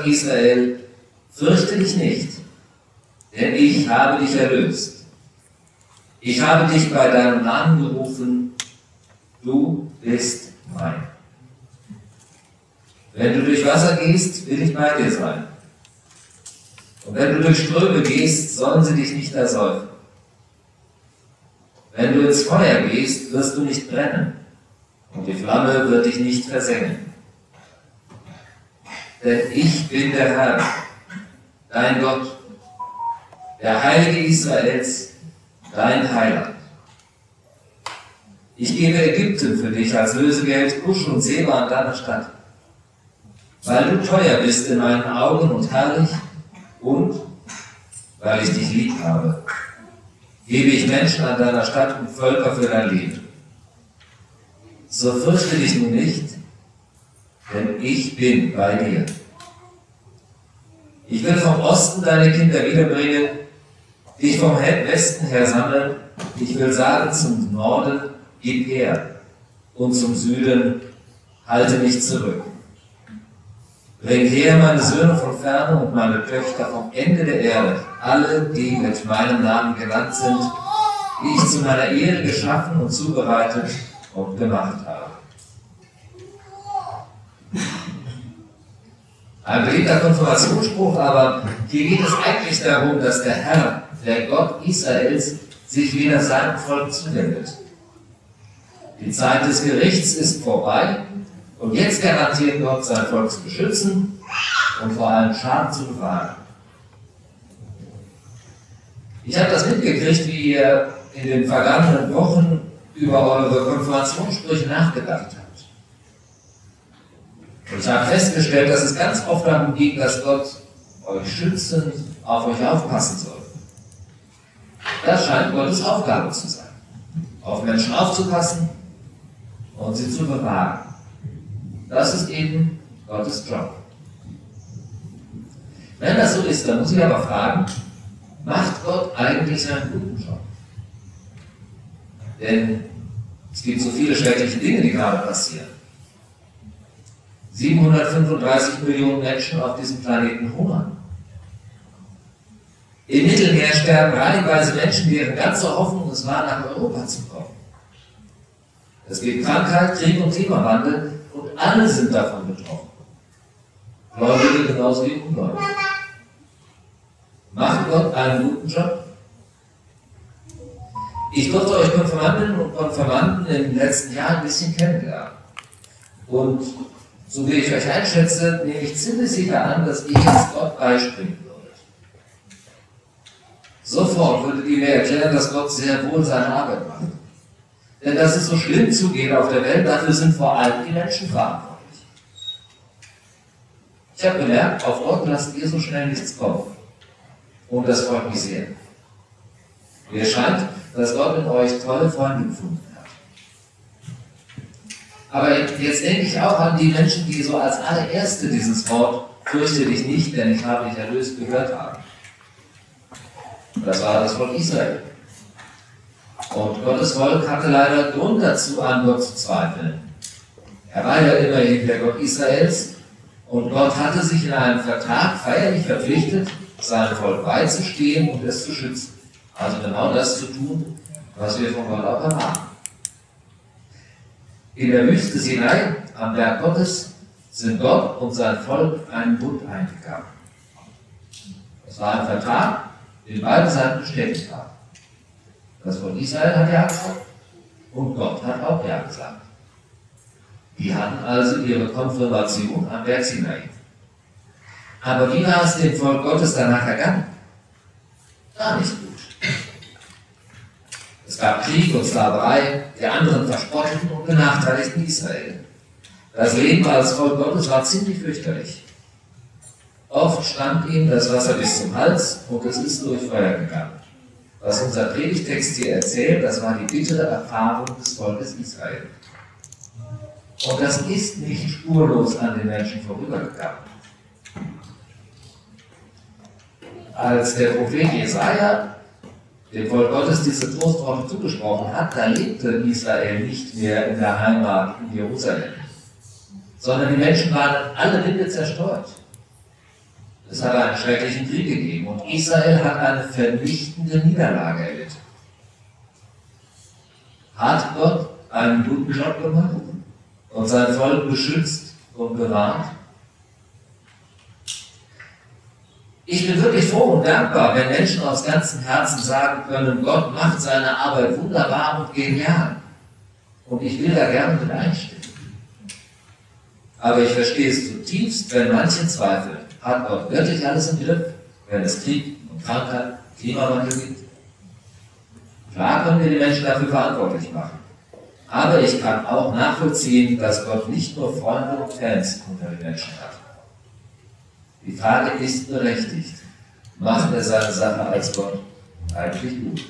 Israel, fürchte dich nicht, denn ich habe dich erlöst. Ich habe dich bei deinem Namen gerufen, du bist mein. Wenn du durch Wasser gehst, will ich bei dir sein. Und wenn du durch Ströme gehst, sollen sie dich nicht ersäufen. Wenn du ins Feuer gehst, wirst du nicht brennen, und die Flamme wird dich nicht versengen. Denn ich bin der Herr, dein Gott, der Heilige Israels, dein Heiland. Ich gebe Ägypten für dich als Lösegeld, Kusch und Seba an deiner Stadt. Weil du teuer bist in meinen Augen und herrlich und weil ich dich lieb habe, gebe ich Menschen an deiner Stadt und Völker für dein Leben. So fürchte dich nun nicht, denn ich bin bei dir. Ich will vom Osten deine Kinder wiederbringen, dich vom Westen her sammeln. Ich will sagen zum Norden, gib her, und zum Süden, halte mich zurück. Bring her meine Söhne von ferne und meine Töchter vom Ende der Erde, alle, die mit meinem Namen genannt sind, die ich zu meiner Ehre geschaffen und zubereitet und gemacht habe. Ein beliebter Konfirmationsspruch, aber hier geht es eigentlich darum, dass der Herr, der Gott Israels, sich wieder seinem Volk zuwendet. Die Zeit des Gerichts ist vorbei und jetzt garantiert Gott sein Volk zu beschützen und vor allem Schaden zu bewahren. Ich habe das mitgekriegt, wie ihr in den vergangenen Wochen über eure Konfirmationssprüche nachgedacht habt. Und ich habe festgestellt, dass es ganz oft darum ging, dass Gott euch schützen, auf euch aufpassen soll. Das scheint Gottes Aufgabe zu sein. Auf Menschen aufzupassen und sie zu bewahren. Das ist eben Gottes Job. Wenn das so ist, dann muss ich aber fragen, macht Gott eigentlich seinen guten Job? Denn es gibt so viele schreckliche Dinge, die gerade passieren. 735 Millionen Menschen auf diesem Planeten hungern. Im Mittelmeer sterben reihenweise Menschen, deren ganze Hoffnung es war, nach Europa zu kommen. Es gibt Krankheit, Krieg und Klimawandel, und alle sind davon betroffen. Gläubige genauso wie Ungläubige. Macht Gott einen guten Job? Ich durfte euch Konfirmandinnen und Konfirmanden im letzten Jahr ein bisschen kennenlernen. Und so wie ich euch einschätze, nehme ich ziemlich sicher an, dass ihr jetzt Gott beispringen würdet. Sofort würdet ihr mir erklären, dass Gott sehr wohl seine Arbeit macht. Denn dass es so schlimm zugeht auf der Welt, dafür sind vor allem die Menschen verantwortlich. Ich habe gemerkt, auf Gott lasst ihr so schnell nichts kommen. Und das freut mich sehr. Mir scheint, dass Gott in euch tolle Freunde gefunden hat. Aber jetzt denke ich auch an die Menschen, die so als allererste dieses Wort fürchte dich nicht, denn ich habe dich erlöst gehört haben. Das war das Wort Israel. Und Gottes Volk hatte leider Grund dazu, an Gott zu zweifeln. Er war ja immerhin der Gott Israels und Gott hatte sich in einem Vertrag feierlich verpflichtet, seinem Volk beizustehen und es zu schützen. Also genau das zu tun, was wir von Gott auch erwarten. In der Wüste Sinai, am Berg Gottes, sind Gott und sein Volk einen Bund eingegangen. Es war ein Vertrag, den beide Seiten bestätigt haben. Das Volk Israel hat ja gesagt und Gott hat auch ja gesagt. Die hatten also ihre Konfirmation am Berg Sinai. Aber wie war es dem Volk Gottes danach ergangen? Gar nicht gut. Es gab Krieg und Sklaverei, die anderen verspotteten und benachteiligten Israel. Das Leben als Volk Gottes war ziemlich fürchterlich. Oft stand ihm das Wasser bis zum Hals und es ist durch Feuer gegangen. Was unser Predigtext hier erzählt, das war die bittere Erfahrung des Volkes Israel. Und das ist nicht spurlos an den Menschen vorübergegangen. Als der Prophet Jesaja dem Volk Gottes diese Trostworte zugesprochen hat, da lebte Israel nicht mehr in der Heimat in Jerusalem, sondern die Menschen waren alle Winde zerstreut. Es hat einen schrecklichen Krieg gegeben und Israel hat eine vernichtende Niederlage erlitten. Hat Gott einen guten Job gemacht und sein Volk beschützt und bewahrt? Ich bin wirklich froh und dankbar, wenn Menschen aus ganzem Herzen sagen können, Gott macht seine Arbeit wunderbar und genial. Und ich will da gerne mit einstimmen. Aber ich verstehe es zutiefst, wenn manche zweifeln, hat Gott wirklich alles im Griff, wenn es Krieg und Krankheit, Klimawandel gibt? Klar können wir die Menschen dafür verantwortlich machen. Aber ich kann auch nachvollziehen, dass Gott nicht nur Freunde und Fans unter den Menschen hat. Die Frage ist berechtigt. Macht er seine Sache als Gott eigentlich gut?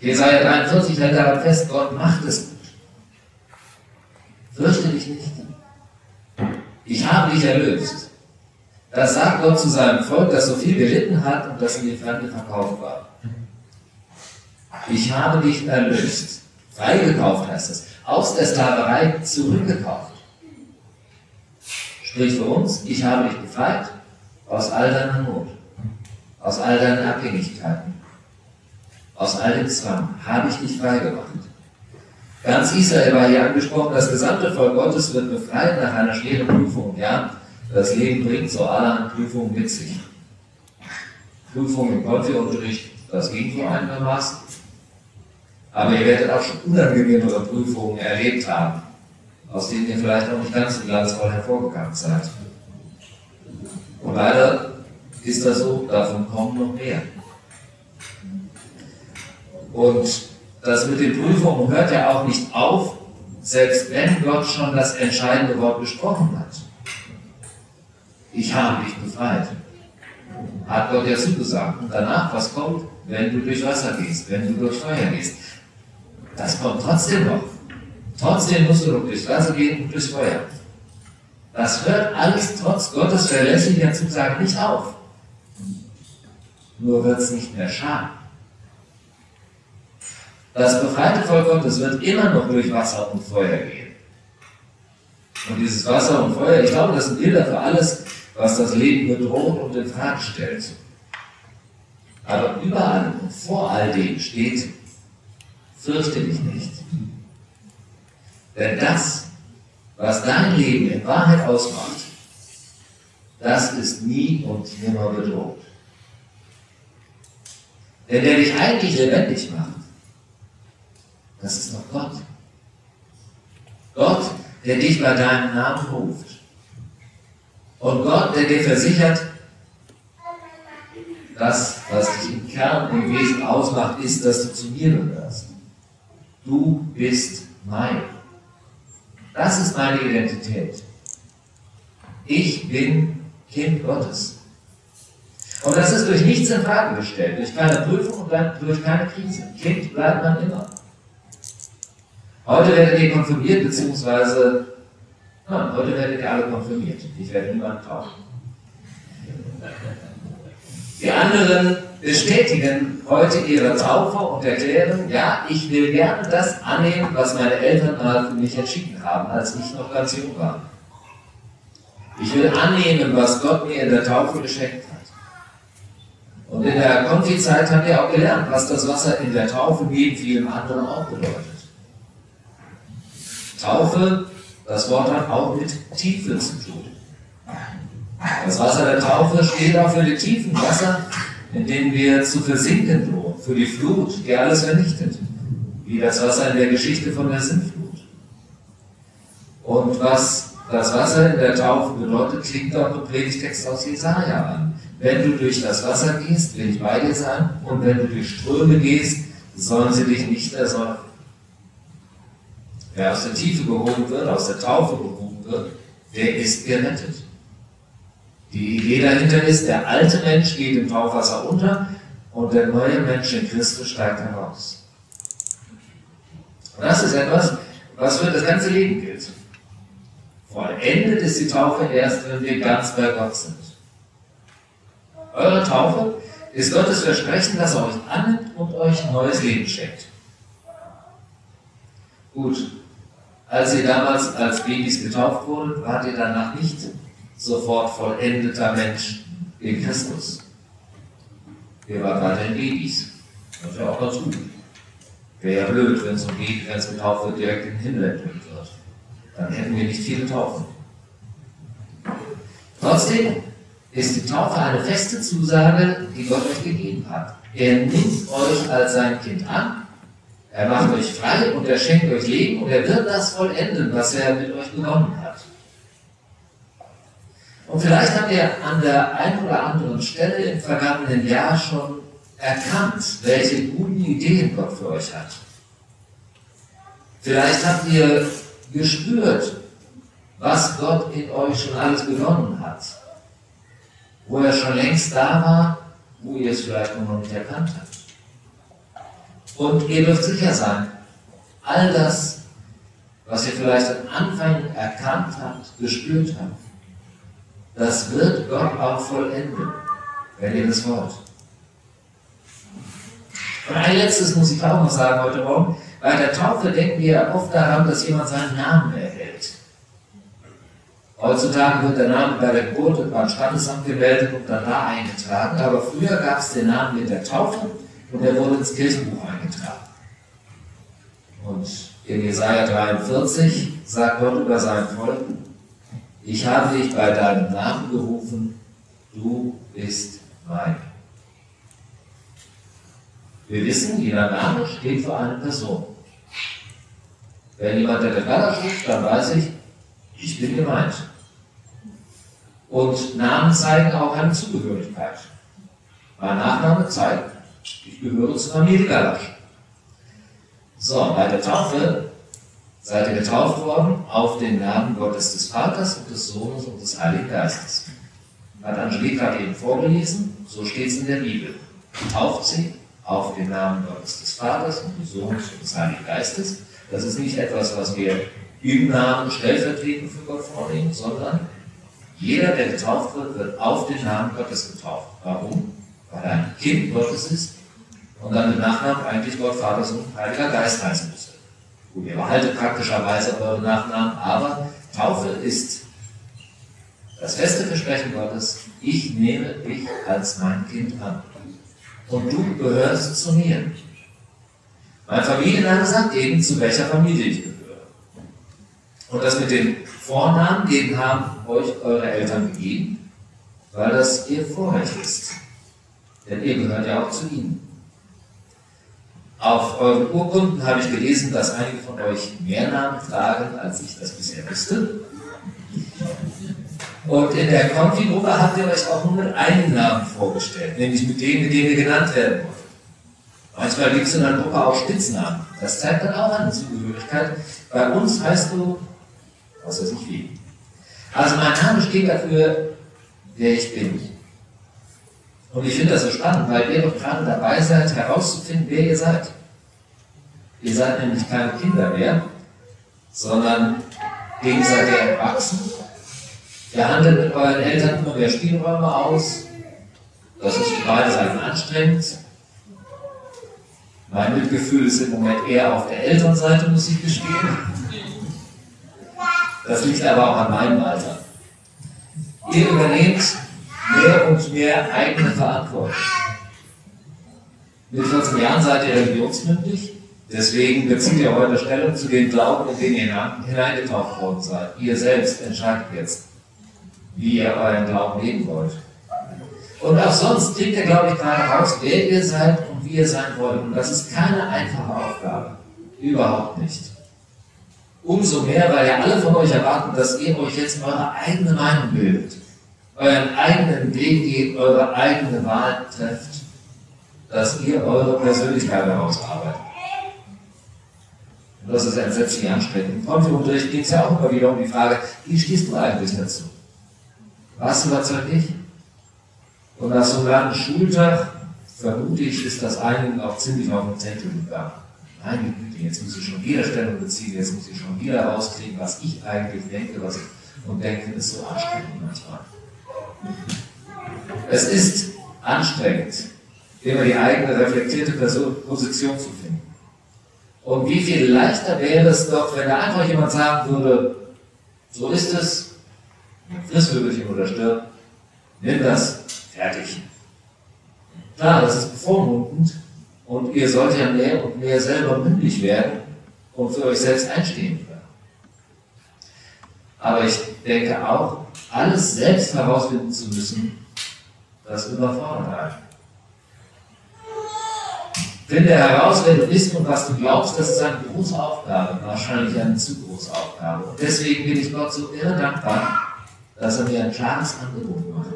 Jesaja 43 hält daran fest, Gott macht es gut. Fürchte dich nicht. Ich habe dich erlöst. Das sagt Gott zu seinem Volk, das so viel gelitten hat und das in die Fremde verkauft war. Ich habe dich erlöst. Freigekauft heißt es. Aus der Sklaverei zurückgekauft. Sprich für uns, ich habe dich befreit aus all deiner Not, aus all deinen Abhängigkeiten, aus all dem Zwang, habe ich dich freigemacht. Ganz Israel war hier angesprochen, das gesamte Volk Gottes wird befreit nach einer schweren Prüfung. Ja, das Leben bringt so allerhand Prüfungen mit sich. Prüfungen im Konfi-Unterricht, das ging so einigermaßen. Aber ihr werdet auch schon unangenehmere Prüfungen erlebt haben, aus denen ihr vielleicht noch nicht ganz so glanzvoll hervorgegangen seid. Und leider ist das so, davon kommen noch mehr. Und das mit den Prüfungen hört ja auch nicht auf, selbst wenn Gott schon das entscheidende Wort gesprochen hat. Ich habe dich befreit. Hat Gott ja zugesagt. Und danach, was kommt, wenn du durch Wasser gehst, wenn du durch Feuer gehst? Das kommt trotzdem noch. Trotzdem musst du noch durchs Wasser gehen und durchs Feuer. Das hört alles trotz Gottes verlässlicher Zusage nicht auf. Nur wird es nicht mehr schaden. Das befreite Volk Gottes wird immer noch durch Wasser und Feuer gehen. Und dieses Wasser und Feuer, ich glaube, das sind Bilder für alles, was das Leben bedroht und in Frage stellt. Aber überall und vor all dem steht, fürchte dich nicht. Denn das, was dein Leben in Wahrheit ausmacht, das ist nie und nimmer bedroht. Denn der dich eigentlich lebendig macht, das ist doch Gott. Gott, der dich bei deinem Namen ruft. Und Gott, der dir versichert, das, was dich im Kern, im Wesen ausmacht, ist, dass du zu mir gehörst. Du bist mein. Das ist meine Identität. Ich bin Kind Gottes. Und das ist durch nichts in Frage gestellt, durch keine Prüfung und durch keine Krise. Kind bleibt man immer. Heute werdet ihr konfirmiert, beziehungsweise, nein, heute werdet ihr alle konfirmiert. Ich werde niemand taufen. Die anderen bestätigen heute ihre Taufe und erklären, ja, ich will gerne das annehmen, was meine Eltern mal für mich entschieden haben, als ich noch ganz jung war. Ich will annehmen, was Gott mir in der Taufe geschenkt hat. Und in der Konfizeit haben wir auch gelernt, was das Wasser in der Taufe neben vielem anderen auch bedeutet. Taufe, das Wort hat auch mit Tiefe zu tun. Das Wasser der Taufe steht auch für die tiefen Wasser, in denen wir zu versinken drohen, für die Flut, die alles vernichtet, wie das Wasser in der Geschichte von der Sintflut. Und was das Wasser in der Taufe bedeutet, klingt auch im Predigtext aus Jesaja an. Wenn du durch das Wasser gehst, will ich bei dir sein, und wenn du durch Ströme gehst, sollen sie dich nicht ersäufen. Wer aus der Tiefe gehoben wird, aus der Taufe gehoben wird, der ist gerettet. Die Idee dahinter ist, der alte Mensch geht im Taufwasser unter und der neue Mensch in Christus steigt heraus. Und das ist etwas, was für das ganze Leben gilt. Vollendet ist die Taufe erst, wenn wir ganz bei Gott sind. Eure Taufe ist Gottes Versprechen, dass er euch annimmt und euch neues Leben schenkt. Gut, als ihr damals als Babys getauft wurdet, wart ihr danach nicht sofort vollendeter Mensch in Christus. Wir waren weiterhin Babys. Das ja auch gut. Wäre ja blöd, wenn so ein Baby, wenn es getauft wird, direkt in den Himmel entrückt wird. Dann hätten wir nicht viele Taufen. Trotzdem ist die Taufe eine feste Zusage, die Gott euch gegeben hat. Er nimmt euch als sein Kind an, er macht euch frei und er schenkt euch Leben und er wird das vollenden, was er mit euch begonnen hat. Und vielleicht habt ihr an der einen oder anderen Stelle im vergangenen Jahr schon erkannt, welche guten Ideen Gott für euch hat. Vielleicht habt ihr gespürt, was Gott in euch schon alles begonnen hat. Wo er schon längst da war, wo ihr es vielleicht noch nicht erkannt habt. Und ihr dürft sicher sein, all das, was ihr vielleicht am Anfang erkannt habt, gespürt habt, das wird Gott auch vollenden, wenn ihr das wollt. Und ein letztes muss ich auch noch sagen heute Morgen. Bei der Taufe denken wir oft daran, dass jemand seinen Namen erhält. Heutzutage wird der Name bei der Geburt beim Standesamt gemeldet und dann da eingetragen. Aber früher gab es den Namen mit der Taufe und er wurde ins Kirchenbuch eingetragen. Und in Jesaja 43 sagt Gott über sein Volk, ich habe dich bei deinem Namen gerufen, du bist mein. Wir wissen, jeder Name steht für eine Person. Wenn jemand der Rebella steht, dann weiß ich, ich bin gemeint. Und Namen zeigen auch eine Zugehörigkeit. Mein Nachname zeigt, ich gehöre zur Familie Galasch. So, bei der Taufe seid ihr getauft worden auf den Namen Gottes des Vaters und des Sohnes und des Heiligen Geistes. Hat gerade eben vorgelesen, so steht es in der Bibel. Tauft sie auf den Namen Gottes des Vaters und des Sohnes und des Heiligen Geistes. Das ist nicht etwas, was wir im Namen stellvertretend für Gott vornehmen, sondern jeder, der getauft wird, wird auf den Namen Gottes getauft. Warum? Weil er ein Kind Gottes ist und dann mit Nachnamen eigentlich Gott, Vater, Sohn, Heiliger Geist heißen müsste. Gut, ihr behaltet praktischerweise eure Nachnamen, aber Taufe ist das feste Versprechen Gottes, ich nehme dich als mein Kind an. Und du gehörst zu mir. Mein Familienname sagt eben, zu welcher Familie ich gehöre. Und das mit dem Vornamen, den haben euch eure Eltern gegeben, weil das ihr Vorrecht ist. Denn ihr gehört ja auch zu ihnen. Auf euren Urkunden habe ich gelesen, dass einige von euch mehr Namen tragen, als ich das bisher wusste. Und in der Konfi-Gruppe habt ihr euch auch nur mit einem Namen vorgestellt, nämlich mit dem, mit dem ihr genannt werden wollt. Manchmal gibt es in der Gruppe auch Spitznamen. Das zeigt dann auch eine Zugehörigkeit. Bei uns heißt du, was weiß ich wie. Also mein Name steht dafür, wer ich bin. Und ich finde das so spannend, weil ihr doch gerade dabei seid, herauszufinden, wer ihr seid. Ihr seid nämlich keine Kinder mehr, sondern dem seid ihr erwachsen. Ihr handelt mit euren Eltern immer mehr Spielräume aus. Das ist für beide Seiten anstrengend. Mein Mitgefühl ist im Moment eher auf der Elternseite, muss ich gestehen. Das liegt aber auch an meinem Alter. Ihr übernehmt mehr und mehr eigene Verantwortung. Mit 14 Jahren seid ihr religionsmündig, deswegen bezieht ihr heute Stellung zu den Glauben, in den ihr hineingetaucht worden seid. Ihr selbst entscheidet jetzt, wie ihr euren Glauben leben wollt. Und auch sonst kriegt ihr, glaube ich, gerade raus, wer ihr seid und wie ihr sein wollt. Und das ist keine einfache Aufgabe. Überhaupt nicht. Umso mehr, weil ja alle von euch erwarten, dass ihr euch jetzt eure eigene Meinung bildet euren eigenen Weg geht, eure eigene Wahl trefft, dass ihr eure Persönlichkeit herausarbeitet. Und das ist entsetzlich anstrengend. Im Konfi-Unterricht geht es ja auch immer wieder um die Frage, wie stehst du eigentlich dazu? Was überzeugt dich? Und nach so einem langen Schultag, vermute ich, ist das einigen auch ziemlich auf den Zettel gegangen. Meine Güte, jetzt muss ich schon wieder Stellung beziehen, jetzt muss ich schon wieder rauskriegen, was ich eigentlich denke, was ich, und denken ist so anstrengend manchmal. Es ist anstrengend, immer die eigene reflektierte Position zu finden. Und wie viel leichter wäre es doch, wenn da einfach jemand sagen würde, so ist es, Frissvögelchen oder stirb, nimm das, fertig. Klar, das ist bevormundend und ihr sollt ja mehr und mehr selber mündig werden und für euch selbst einstehen können. Aber ich denke auch, alles selbst herausfinden zu müssen, das überfordert einen. Finde heraus, wer du bist und was du glaubst, das ist eine große Aufgabe, wahrscheinlich eine zu große Aufgabe. Und deswegen bin ich Gott so irre dankbar, dass er mir ein klares Angebot macht.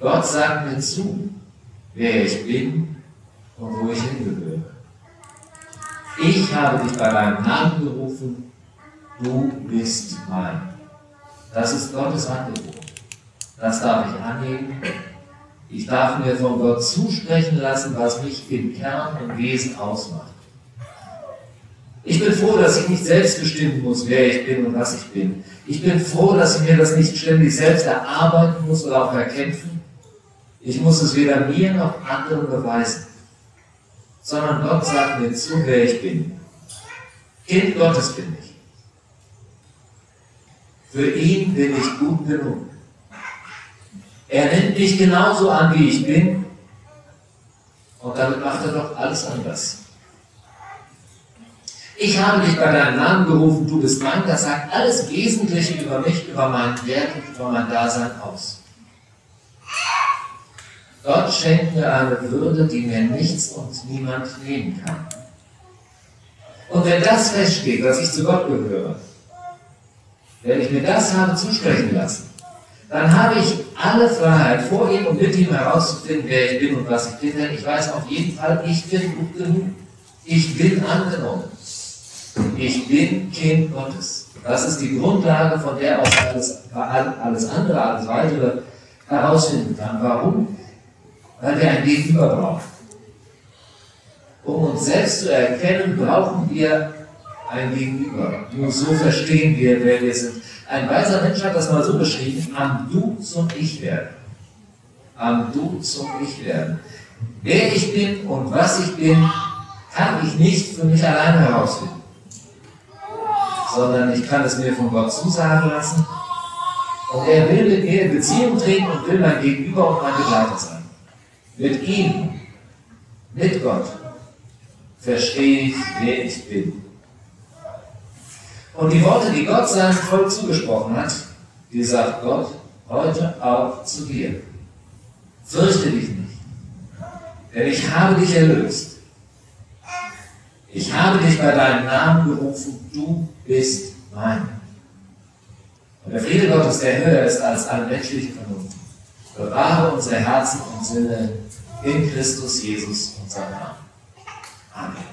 Gott sagt mir zu, wer ich bin und wo ich hingehöre. Ich habe dich bei deinem Namen gerufen, du bist mein. Das ist Gottes Angebot. Das darf ich annehmen ich darf mir von Gott zusprechen lassen, was mich im Kern und Wesen ausmacht. Ich bin froh, dass ich nicht selbst bestimmen muss, wer ich bin und was ich bin. Ich bin froh, dass ich mir das nicht ständig selbst erarbeiten muss oder auch erkämpfen. Ich muss es weder mir noch anderen beweisen, sondern Gott sagt mir zu, wer ich bin. Kind Gottes bin ich. Für ihn bin ich gut genug. Er nimmt mich genauso an, wie ich bin. Und damit macht er doch alles anders. Ich habe dich bei deinem Namen gerufen, du bist mein. Das sagt alles Wesentliche über mich, über meinen Wert und über mein Dasein aus. Gott schenkt mir eine Würde, die mir nichts und niemand nehmen kann. Und wenn das feststeht, dass ich zu Gott gehöre, wenn ich mir das habe zusprechen lassen, dann habe ich alle Freiheit, vor ihm und mit ihm herauszufinden, wer ich bin und was ich bin. Denn ich weiß auf jeden Fall, ich bin gut genug. Ich bin angenommen. Ich bin Kind Gottes. Das ist die Grundlage, von der aus alles, alles andere, alles weitere herausfinden kann. Warum? Weil wir ein Gegenüber brauchen. Um uns selbst zu erkennen, brauchen wir ein Gegenüber. Nur so verstehen wir, wer wir sind. Ein weiser Mensch hat das mal so beschrieben, am Du zum Ich werden. Am Du zum Ich werden. Wer ich bin und was ich bin, kann ich nicht für mich alleine herausfinden. Sondern ich kann es mir von Gott zusagen lassen. Und er will mit mir in Beziehung treten und will mein Gegenüber und mein Begleiter sein. Mit ihm, mit Gott, verstehe ich, wer ich bin. Und die Worte, die Gott seinem Volk zugesprochen hat, die sagt Gott heute auch zu dir. Fürchte dich nicht, denn ich habe dich erlöst. Ich habe dich bei deinem Namen gerufen, du bist mein. Und der Friede Gottes, der höher ist als alle menschliche Vernunft, bewahre unsere Herzen und Sinne in Christus Jesus, unser Namen. Amen.